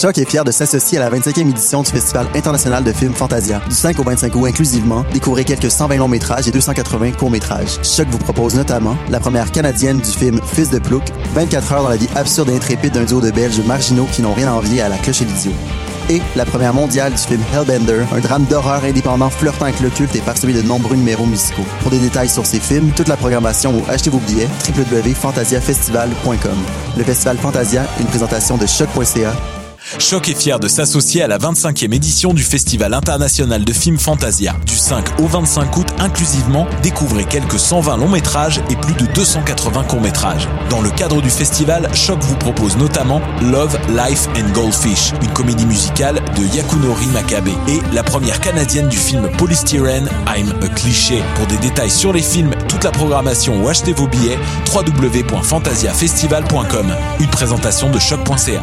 Choc est fier de s'associer à la 25e édition du Festival international de films Fantasia. Du 5 au 25 août inclusivement, découvrez quelques 120 longs métrages et 280 courts métrages. Choc vous propose notamment la première canadienne du film Fils de Plouc, 24 heures dans la vie absurde et intrépide d'un duo de Belges marginaux qui n'ont rien à envier à la cloche et l'idiot et la première mondiale du film Hellbender, un drame d'horreur indépendant flirtant avec le culte et parsemé de nombreux numéros musicaux. Pour des détails sur ces films, toute la programmation ou achetez vos billets, www.fantasiafestival.com. Le festival Fantasia, une présentation de choc.ca Choc est fier de s'associer à la 25e édition du Festival international de films Fantasia. Du 5 au 25 août inclusivement, découvrez quelques 120 longs métrages et plus de 280 courts métrages. Dans le cadre du festival, Choc vous propose notamment Love, Life and Goldfish, une comédie musicale de Yakunori Makabe et la première canadienne du film Polystyrene, I'm a Cliché. Pour des détails sur les films, toute la programmation ou achetez vos billets, www.fantasiafestival.com. Une présentation de choc.ca.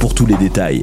pour tous les détails.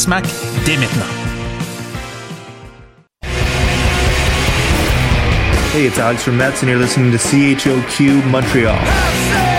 Smack dès maintenant. Hey, it's Alex from Mets, and you're listening to CHOQ Montreal.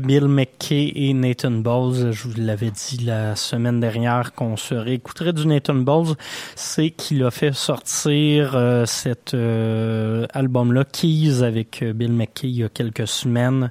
Me de Bill McKay et Nathan Bowles. Je vous l'avais dit la semaine dernière qu'on se réécouterait du Nathan Bowles. C'est qu'il a fait sortir euh, cet euh, album-là, Keys, avec euh, Bill McKay il y a quelques semaines.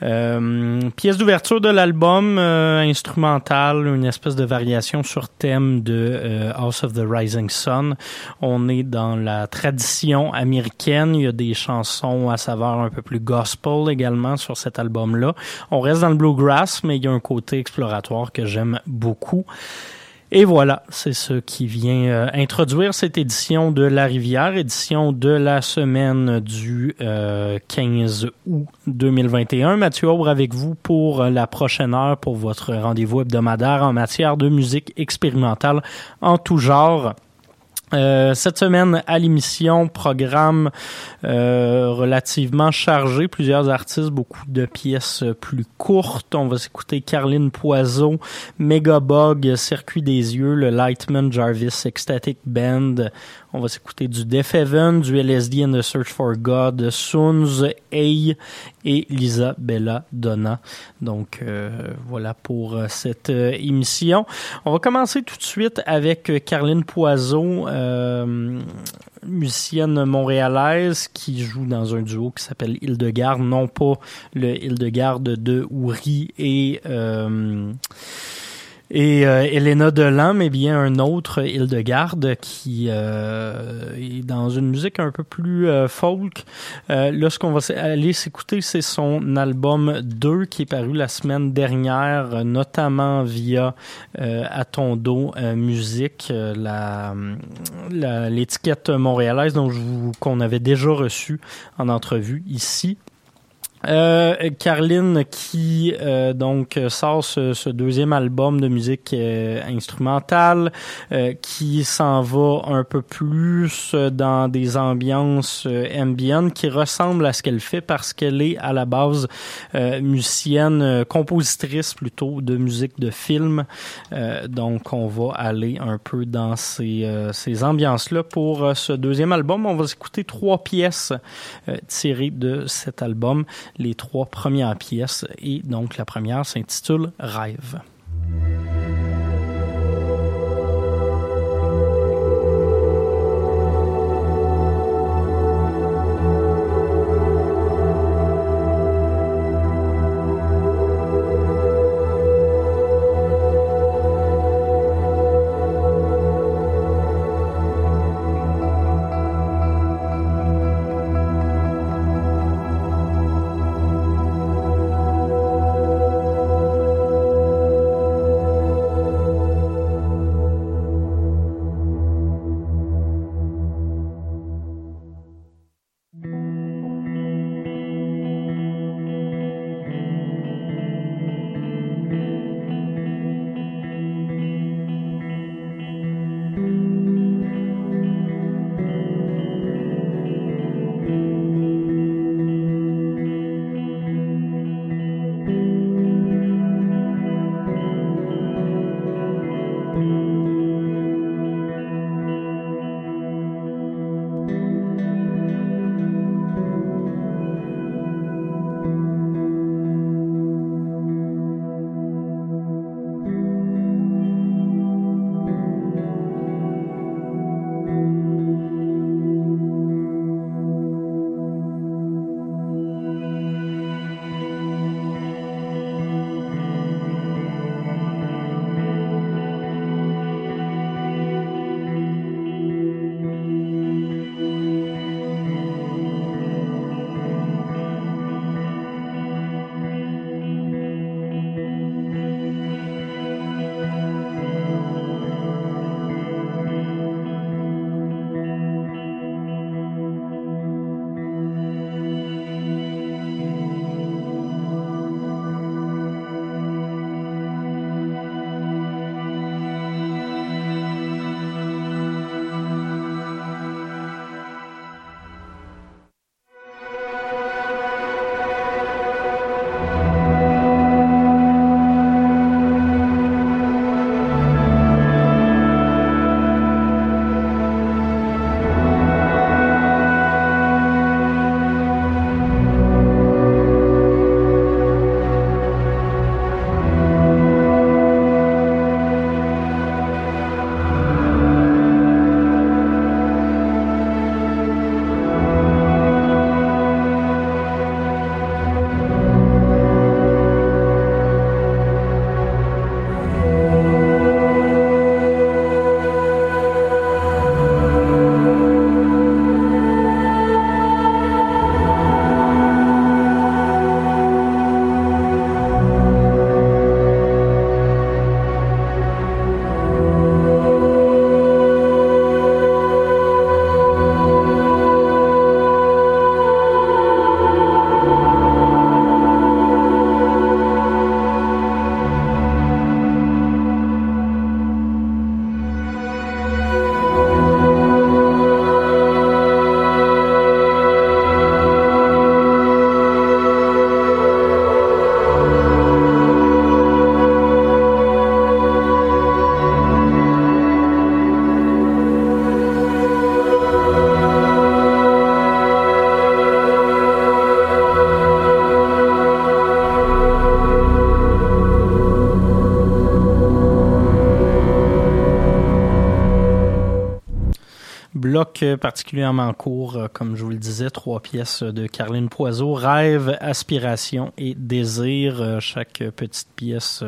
pièce d'ouverture de l'album, instrumentale, une espèce de variation sur thème de House of the Rising Sun. On est dans la tradition américaine. Il y a des chansons à saveur un peu plus gospel également sur cet album-là. On reste dans le bluegrass, mais y a un côté exploratoire que j'aime beaucoup. Et voilà, c'est ce qui vient euh, introduire cette édition de La Rivière, édition de la semaine du 15 euh, août 2021. Mathieu Aubre avec vous pour la prochaine heure pour votre rendez-vous hebdomadaire en matière de musique expérimentale en tout genre. Euh, cette semaine à l'émission, programme euh, relativement chargé, plusieurs artistes, beaucoup de pièces plus courtes. On va s'écouter Carline Poiseau, Megabug, Circuit des yeux, le Lightman Jarvis Ecstatic Band. On va s'écouter du Death Heaven, du LSD and the Search for God, Soons, A et Lisa Bella Donna. Donc euh, voilà pour euh, cette euh, émission. On va commencer tout de suite avec Carline Poiseau, musicienne montréalaise qui joue dans un duo qui s'appelle Hildegarde, non pas le Hildegarde de Ouri et et euh, Elena Delan, mais bien un autre Hildegarde qui euh, est dans une musique un peu plus euh, folk. Euh, là, ce qu'on va aller s'écouter, c'est son album 2 qui est paru la semaine dernière, notamment via Atondo Musique, la l'étiquette montréalaise dont qu'on avait déjà reçu en entrevue ici. Euh, Carline qui euh, donc sort ce, deuxième album de musique euh, instrumentale qui s'en va un peu plus dans des ambiances ambiantes qui ressemblent à ce qu'elle fait parce qu'elle est à la base musicienne, compositrice plutôt de musique de film. donc on va aller un peu dans ces, ces ambiances-là pour ce deuxième album. On va écouter trois pièces tirées de cet album les trois premières pièces et donc la première s'intitule Rêve. Particulièrement court, comme je vous le disais, trois pièces de Carline Poiseau, Rêve, Aspiration et Désir. Chaque petite pièce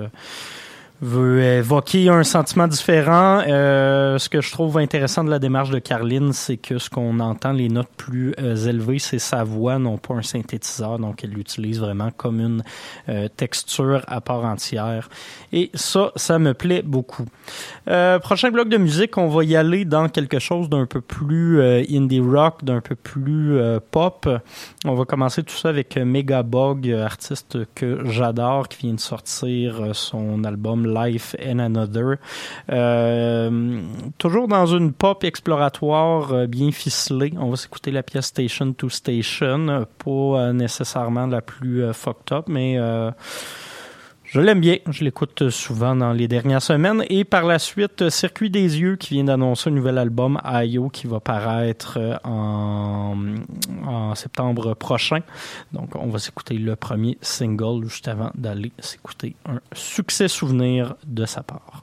veut évoquer un sentiment différent. Euh, ce que je trouve intéressant de la démarche de Carline, c'est que ce qu'on entend, les notes plus euh, élevées, c'est sa voix, non pas un synthétiseur. Donc, elle l'utilise vraiment comme une euh, texture à part entière. Et ça, ça me plaît beaucoup. Euh, prochain bloc de musique, on va y aller dans quelque chose d'un peu plus indie rock, d'un peu plus pop. On va commencer tout ça avec Megabog, artiste que j'adore, qui vient de sortir son album Life and Another. Euh, toujours dans une pop exploratoire euh, bien ficelée. On va s'écouter la pièce Station to Station. Pas euh, nécessairement la plus fucked up, mais je l'aime bien, je l'écoute souvent dans les dernières semaines. Et par la suite, Circuit des yeux qui vient d'annoncer un nouvel album, Ayo, qui va paraître en, en, septembre prochain. Donc on va s'écouter le premier single juste avant d'aller s'écouter un succès souvenir de sa part.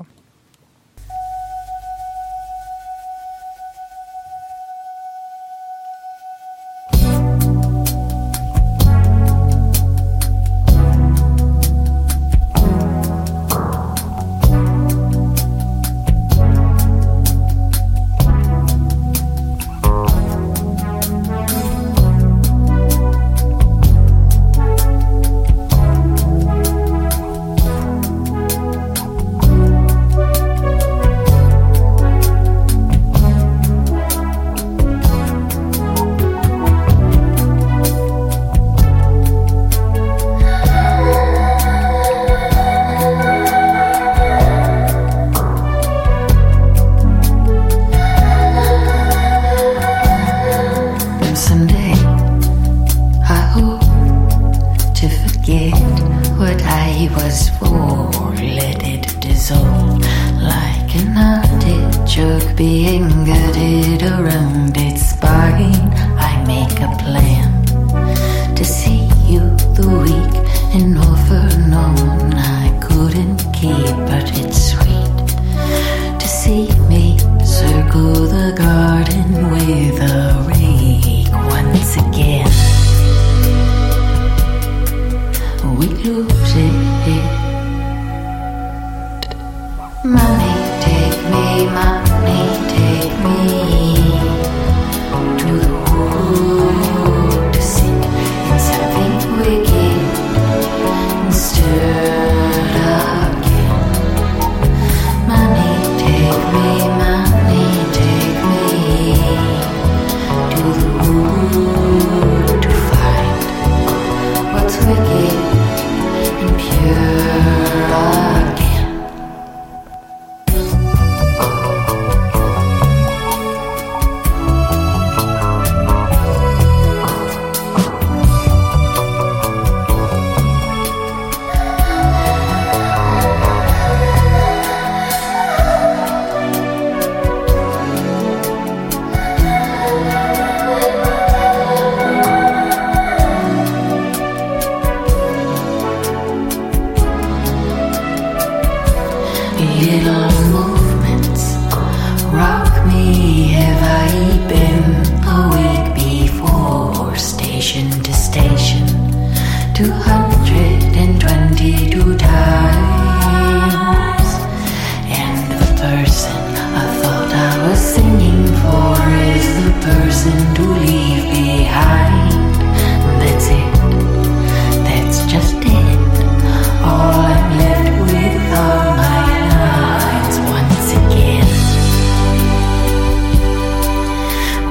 and offer for no one.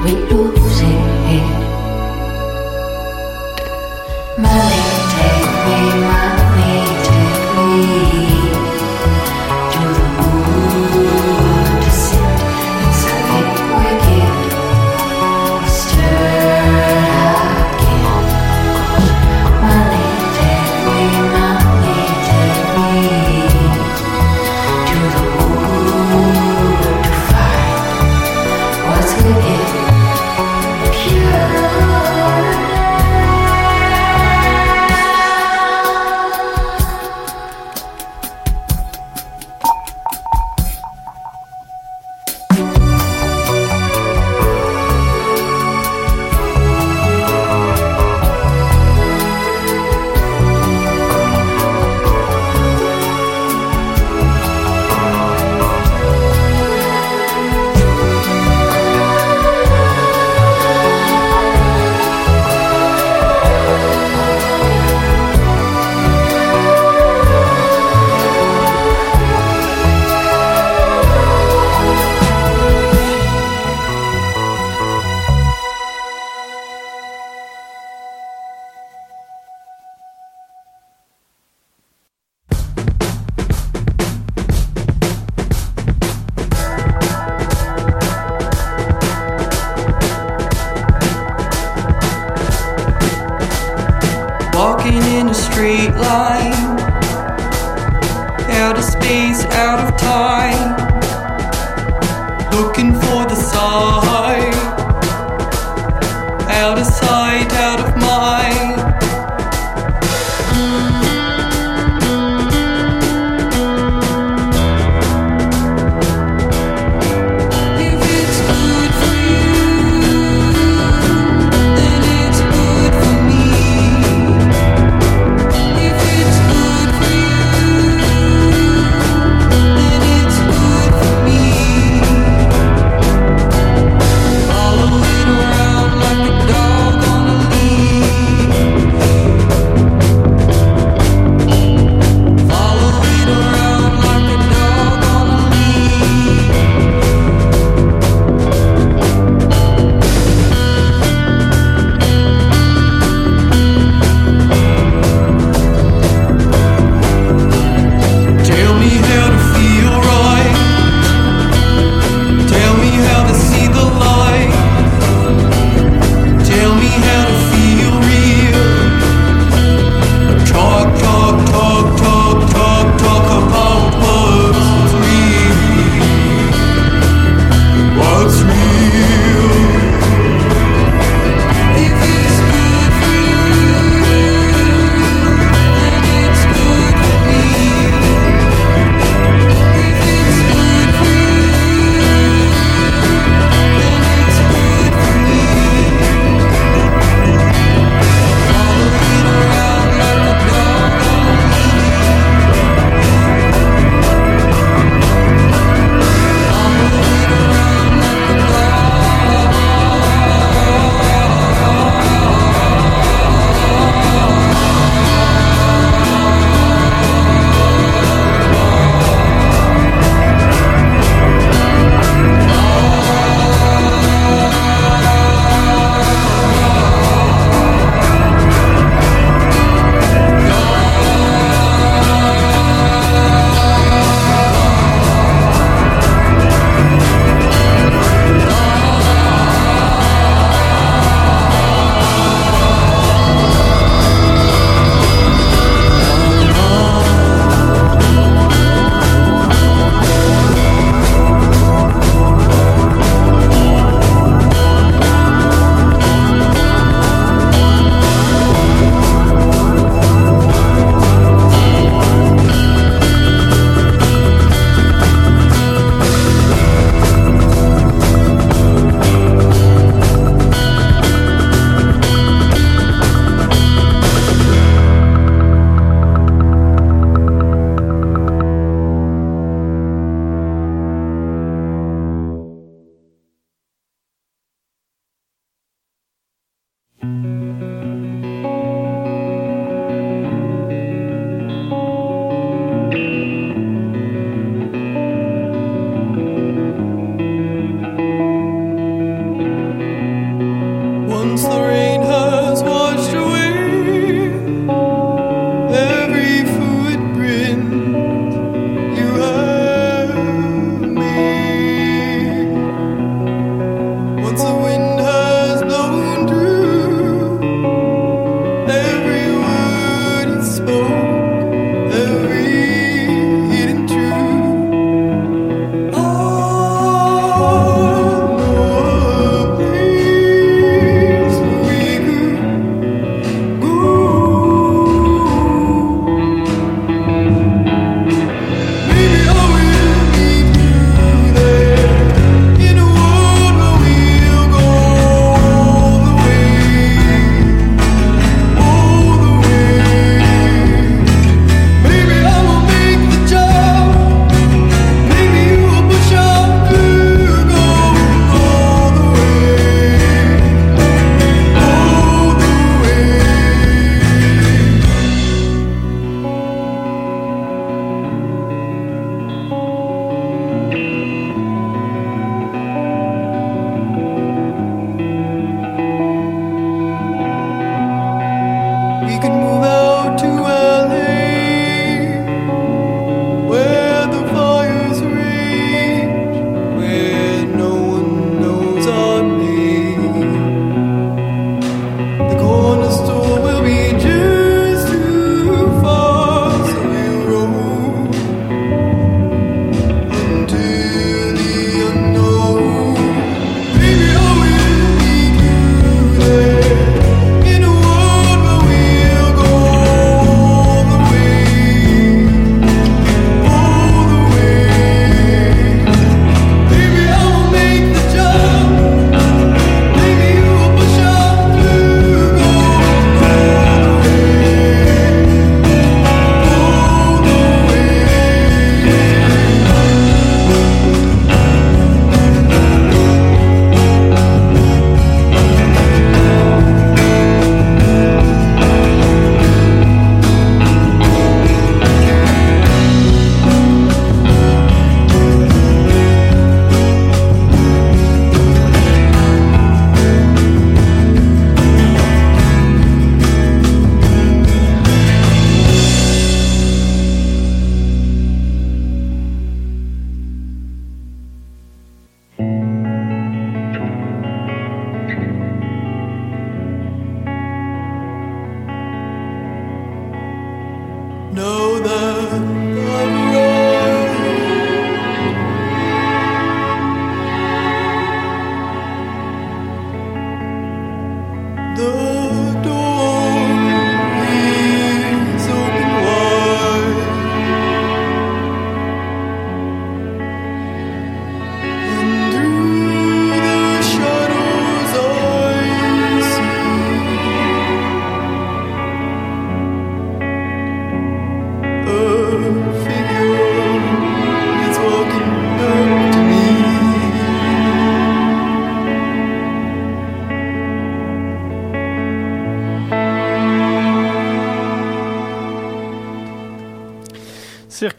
Mình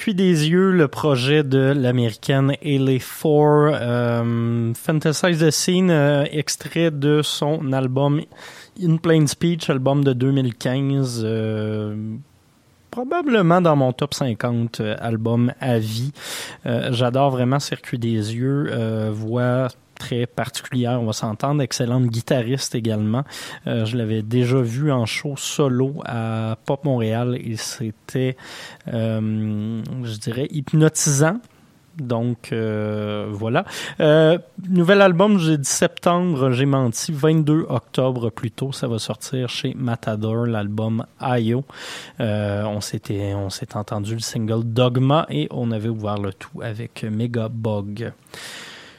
Circuit des yeux, le projet de l'américaine Haley Four, euh, Fantasize the Scene, euh, extrait de son album In Plain Speech, album de 2015. euh, probablement dans mon top 50 euh, album à vie. J'adore vraiment Circuit des yeux, voix très particulière, on va s'entendre, excellente guitariste également. Euh, je l'avais déjà vu en show solo à Pop Montréal et c'était, euh, je dirais, hypnotisant. Donc euh, voilà. Nouvel album, j'ai dit septembre, j'ai menti. 22 octobre plus tôt, ça va sortir chez Matador, l'album Io. On s'était, on s'est entendu le single Dogma et on avait ouvert le tout avec Mega Bug.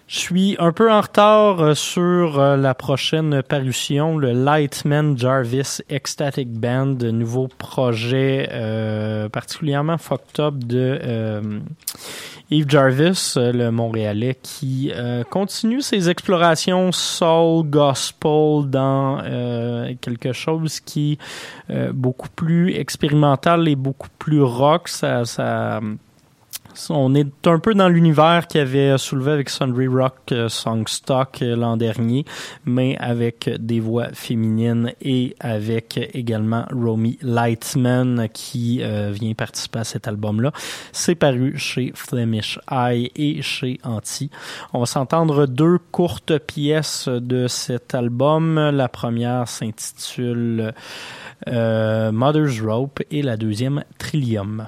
Je suis un peu en retard euh, sur euh, la prochaine parution, le Lightman Jarvis Ecstatic Band, nouveau projet euh, particulièrement fucked up de euh, Yves Jarvis, euh, le Montréalais, qui euh, continue ses explorations soul gospel dans quelque chose qui est beaucoup plus expérimental et beaucoup plus rock. Ça, ça on est un peu dans l'univers qu'il avait soulevé avec Sundry Rock euh, Songstock euh, l'an dernier, mais avec des voix féminines et avec également Romy Lightman qui euh, vient participer à cet album-là. C'est paru chez Flemish Eye et chez Anti. On va s'entendre deux courtes pièces de cet album. La première s'intitule Mother's Rope et la deuxième Trillium.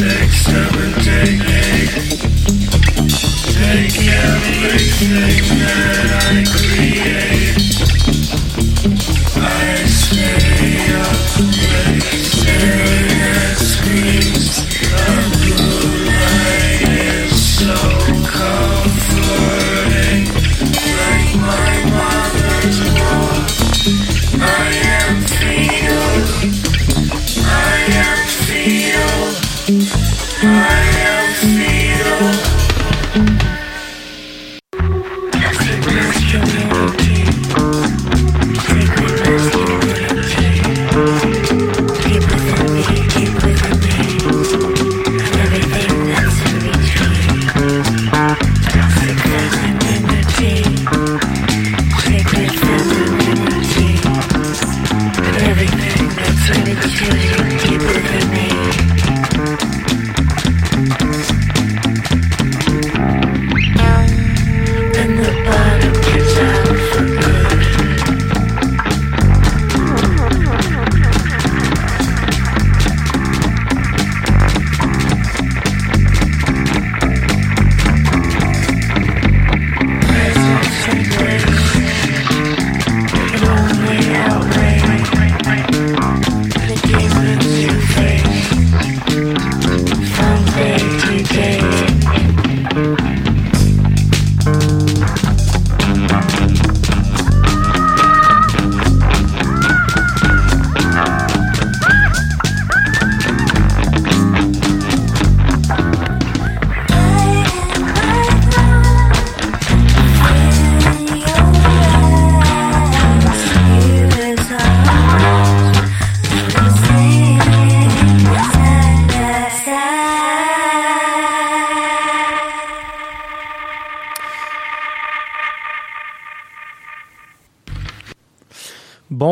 six, seven, take eight. Take everything that I could.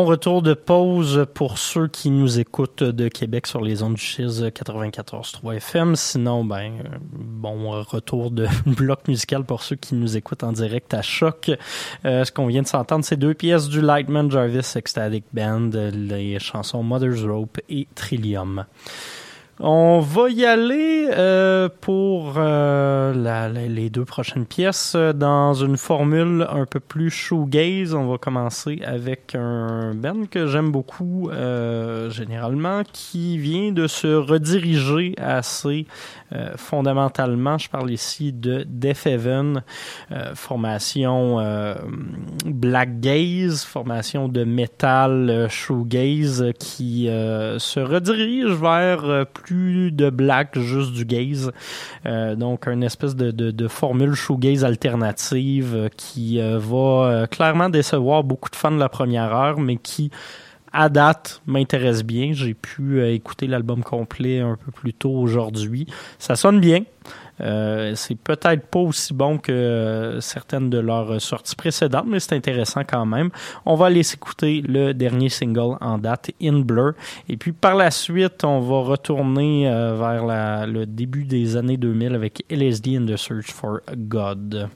Retour de pause pour ceux qui nous écoutent de Québec sur les ondes du Chiz 94.3 FM. Sinon, ben, bon retour de bloc musical pour ceux qui nous écoutent en direct à Choc. Euh, ce qu'on vient de s'entendre, c'est deux pièces du Lightman Jarvis Ecstatic Band, les chansons Mother's Rope et Trillium. On va y aller euh, pour euh, les deux prochaines pièces euh, dans une formule un peu plus shoegaze. On va commencer avec un band que j'aime beaucoup généralement, qui vient de se rediriger assez euh, fondamentalement. Je parle ici de Death Heaven, euh, formation black gaze, formation de metal shoegaze qui se redirige vers plus de black, juste du gaze. Euh, donc, une espèce de, de, de formule alternative euh, qui euh, va clairement décevoir beaucoup de fans de la première heure, mais qui à date, m'intéresse bien. J'ai pu écouter l'album complet un peu plus tôt aujourd'hui. Ça sonne bien. Euh, c'est peut-être pas aussi bon que euh, certaines de leurs sorties précédentes, mais c'est intéressant quand même. On va aller s'écouter le dernier single en date, In Blur. Et puis par la suite, on va retourner euh, vers le début des années 2000 avec LSD and the Search for God.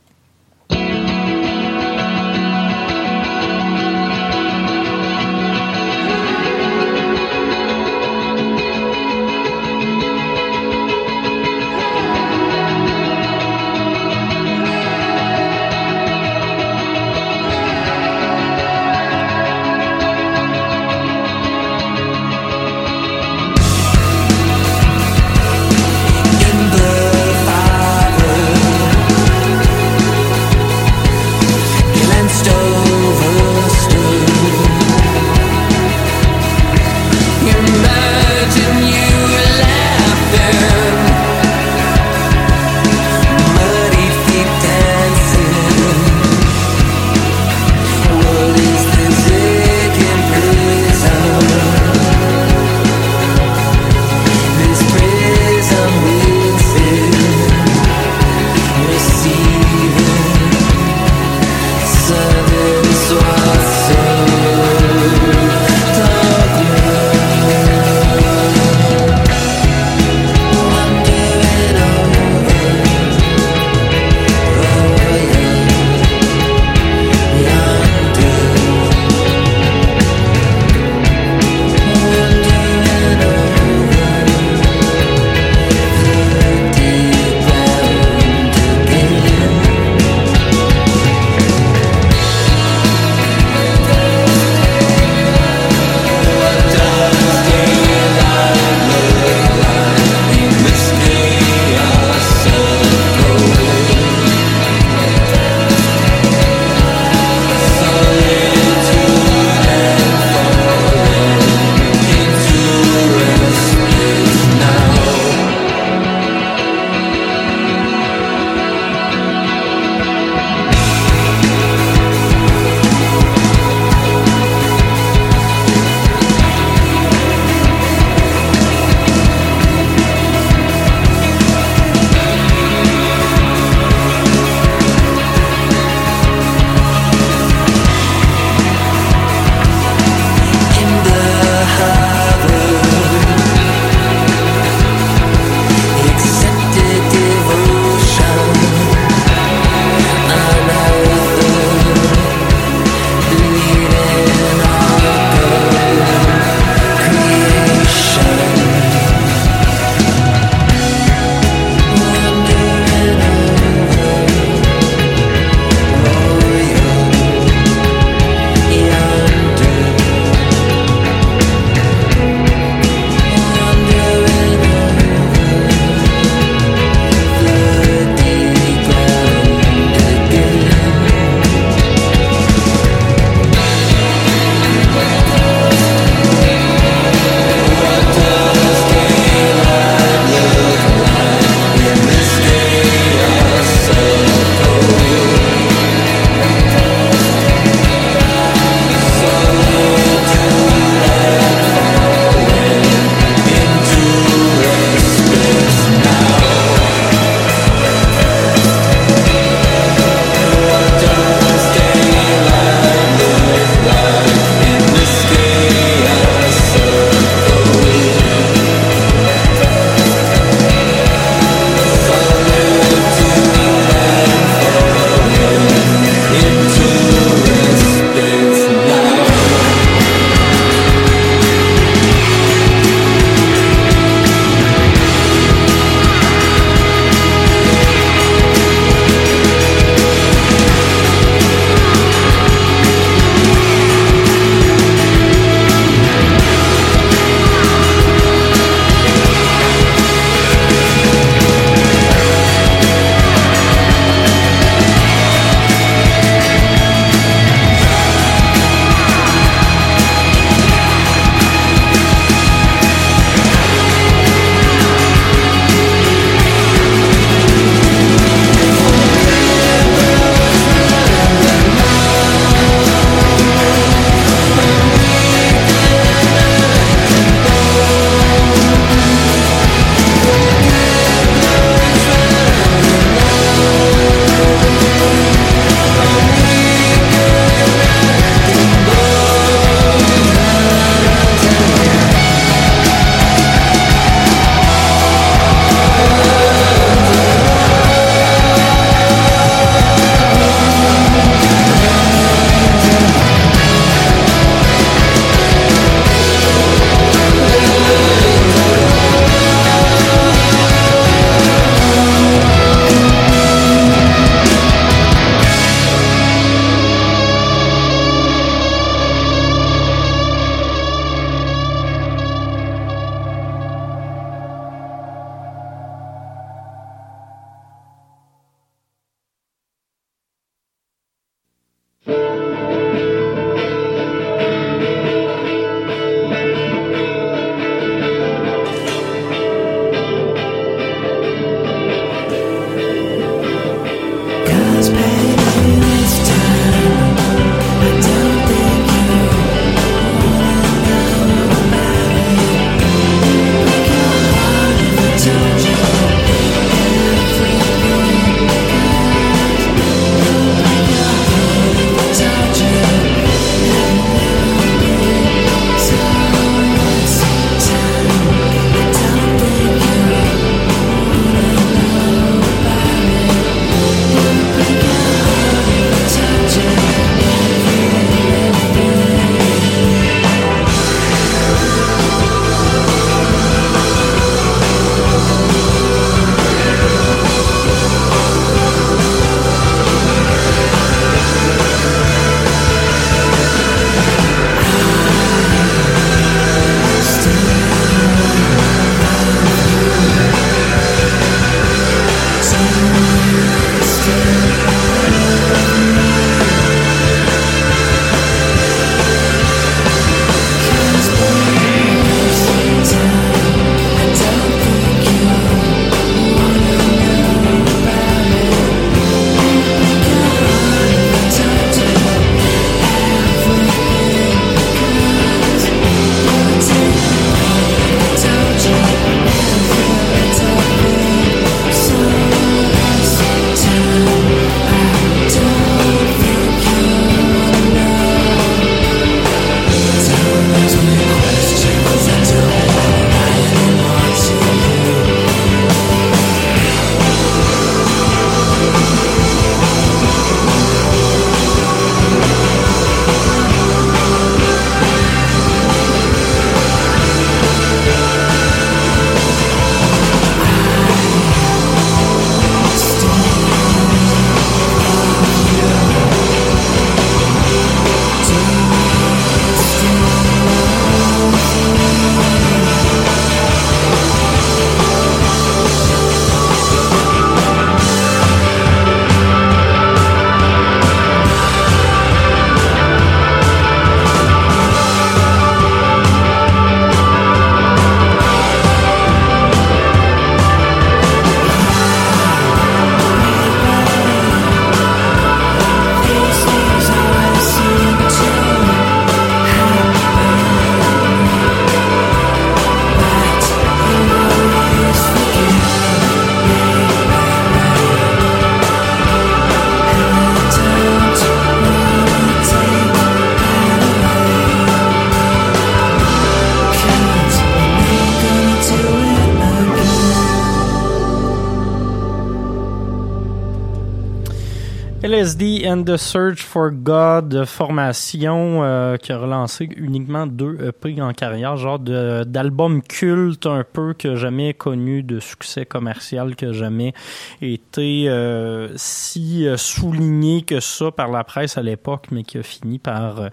LSD and the Search for God, formation euh, qui a relancé uniquement deux EP en carrière, genre d'album culte un peu que jamais connu de succès commercial, que jamais été euh, si euh, souligné que ça par la presse à l'époque, mais qui a fini par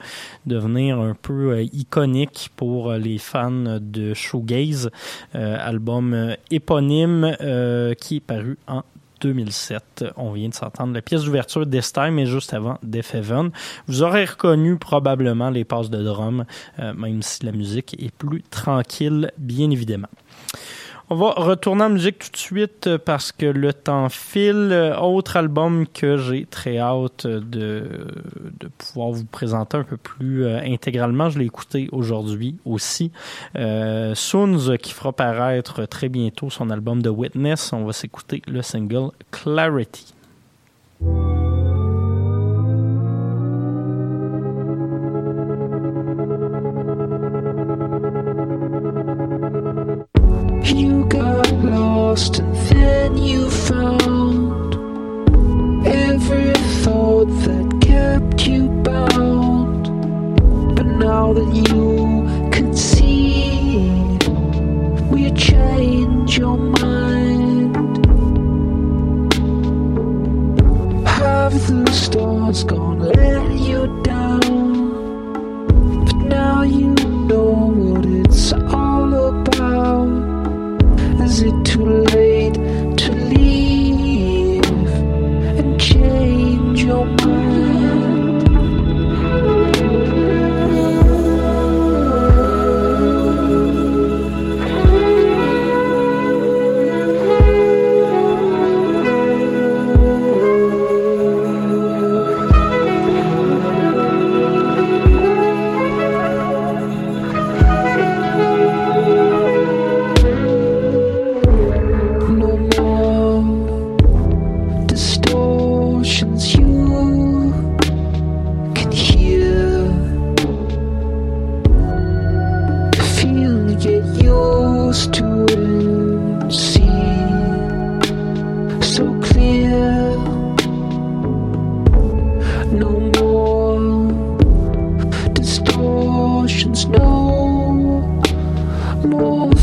devenir un peu iconique pour les fans de shoegaze. album éponyme qui est paru en 2007. On vient de s'entendre la pièce d'ouverture This Time, mais juste avant Death Heaven. Vous aurez reconnu probablement les passes de drum, euh, même si la musique est plus tranquille, bien évidemment. On va retourner en musique tout de suite euh, parce que le temps file. Euh, autre album que j'ai très hâte de, de pouvoir vous présenter un peu plus euh, intégralement. Je l'ai écouté aujourd'hui aussi. Euh, Soons qui fera paraître très bientôt son album de Witness. On va s'écouter le single Clarity. More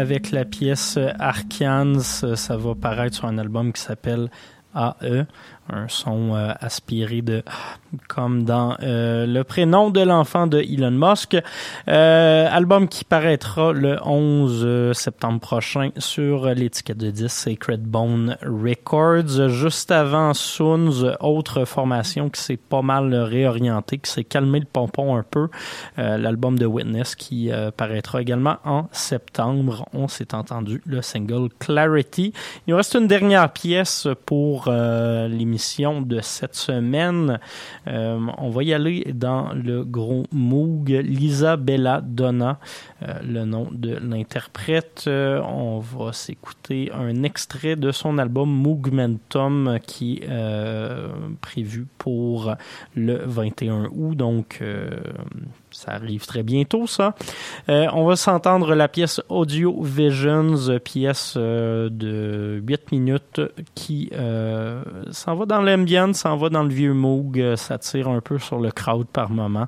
avec la pièce Arcans. Ça va paraître sur un album qui s'appelle AE un son euh, aspiré de comme dans euh, le prénom de l'enfant de Elon Musk. Euh, album qui paraîtra le 11 septembre prochain sur l'étiquette de disque Sacred Bone Records. Juste avant Soons, autre formation qui s'est pas mal réorientée, qui s'est calmé le pompon un peu. L'album de Witness qui paraîtra également en septembre. On s'est entendu le single Clarity. Il reste une dernière pièce pour l'émission de cette semaine. Euh, on va y aller dans le gros Moog, Lisa Bella Donna, euh, le nom de l'interprète. Euh, on va s'écouter un extrait de son album Moogmentum qui est prévu pour le 21 août. Donc, ça arrive très bientôt, ça. Euh, on va s'entendre la pièce Audio Visions, pièce euh, de 8 minutes qui euh, s'en va dans l'ambient, s'en va dans le vieux Moog, ça tire un peu sur le crowd par moment.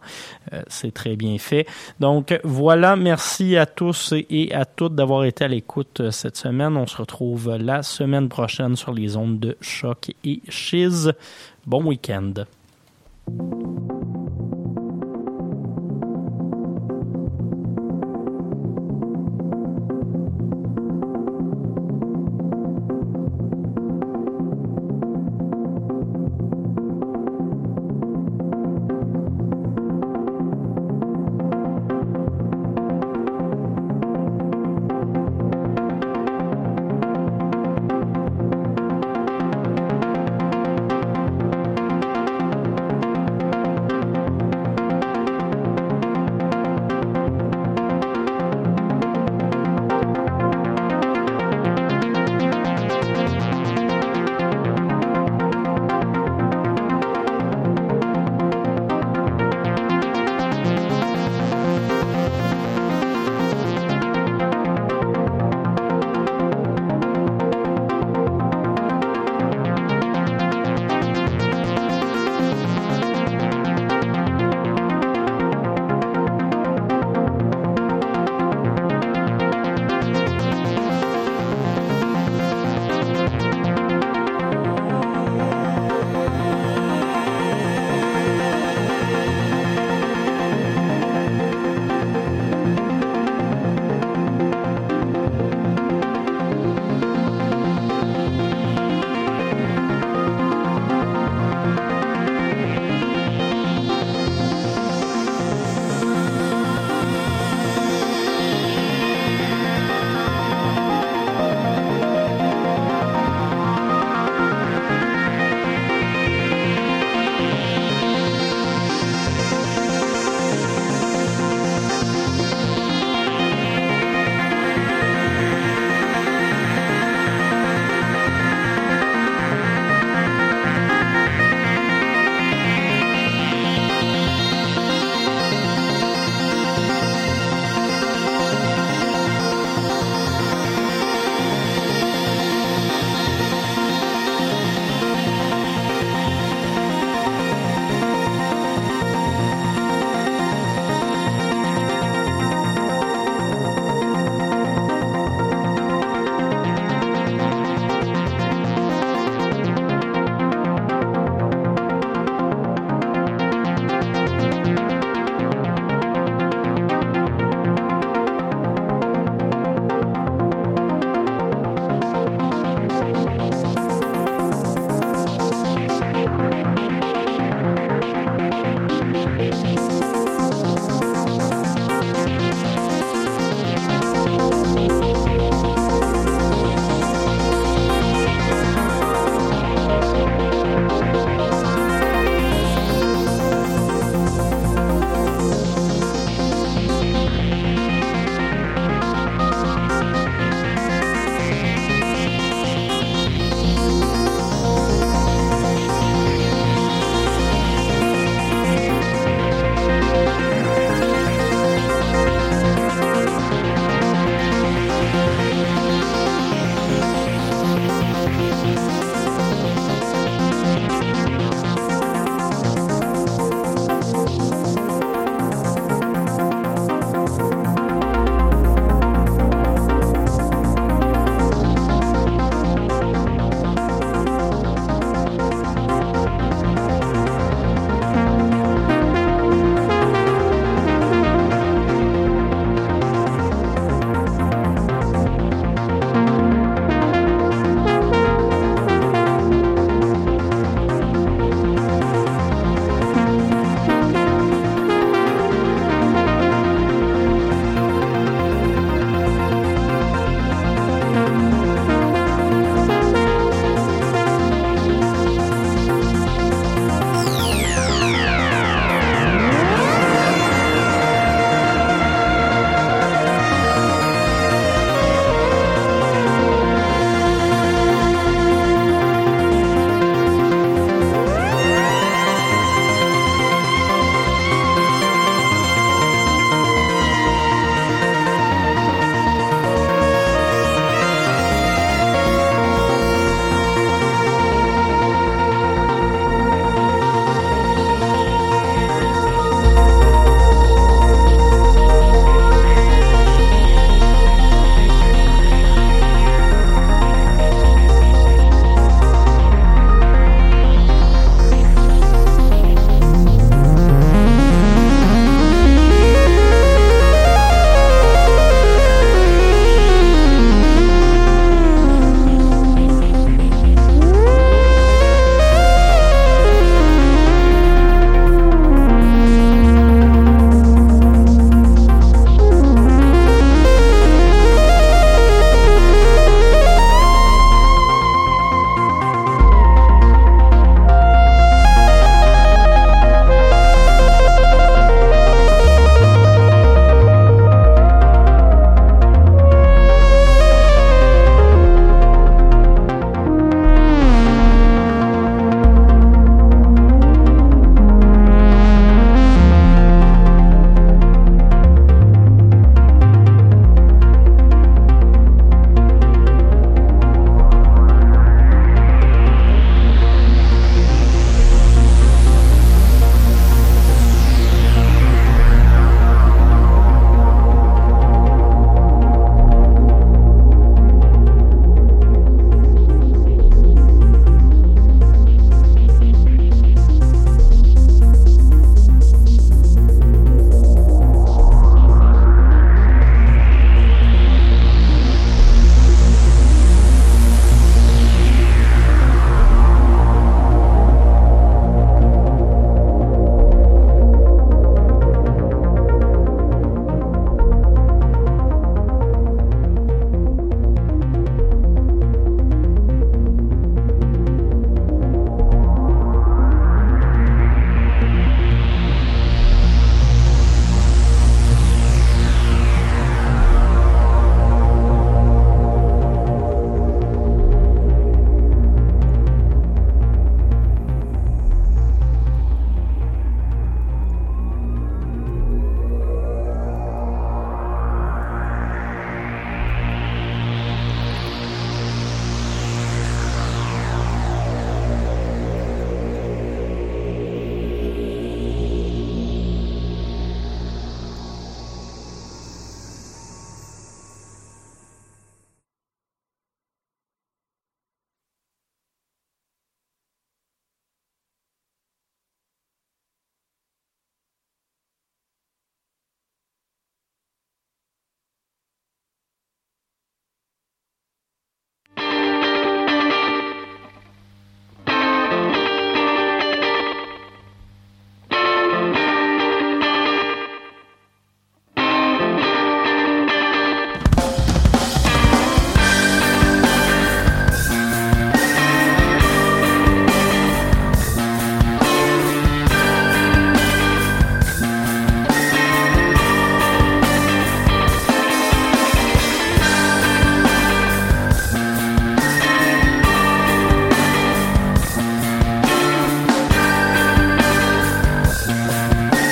C'est très bien fait. Donc voilà, merci à tous et à toutes d'avoir été à l'écoute cette semaine. On se retrouve la semaine prochaine sur les ondes de choc et chiz. Bon week-end.